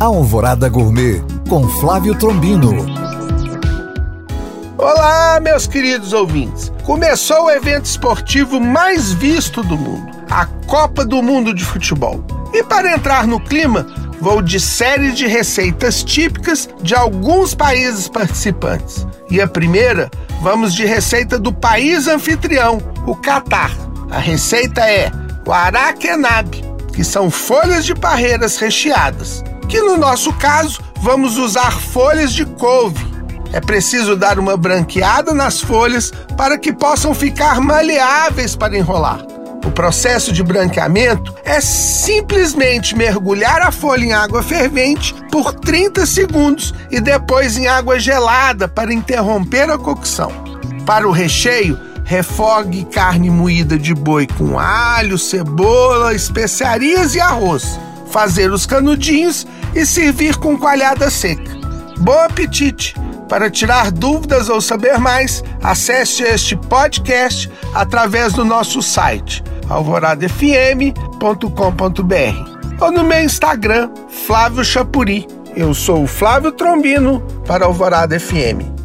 Alvorada Gourmet com Flávio Trombino. Olá, meus queridos ouvintes. Começou o evento esportivo mais visto do mundo, a Copa do Mundo de Futebol. E para entrar no clima, vou de série de receitas típicas de alguns países participantes. E a primeira, vamos de receita do país anfitrião, o Catar. A receita é o araquenab, que são folhas de parreiras recheadas, que no nosso caso vamos usar folhas de couve. É preciso dar uma branqueada nas folhas para que possam ficar maleáveis para enrolar. O processo de branqueamento é simplesmente mergulhar a folha em água fervente por 30 segundos e depois em água gelada para interromper a cocção. Para o recheio, refogue carne moída de boi com alho, cebola, especiarias e arroz. Fazer os canudinhos e servir com coalhada seca. Bom apetite! Para tirar dúvidas ou saber mais, acesse este podcast através do nosso site alvoradafm.com.br ou no meu Instagram, Flávio Chapuri. Eu sou o Flávio Trombino para Alvorada FM.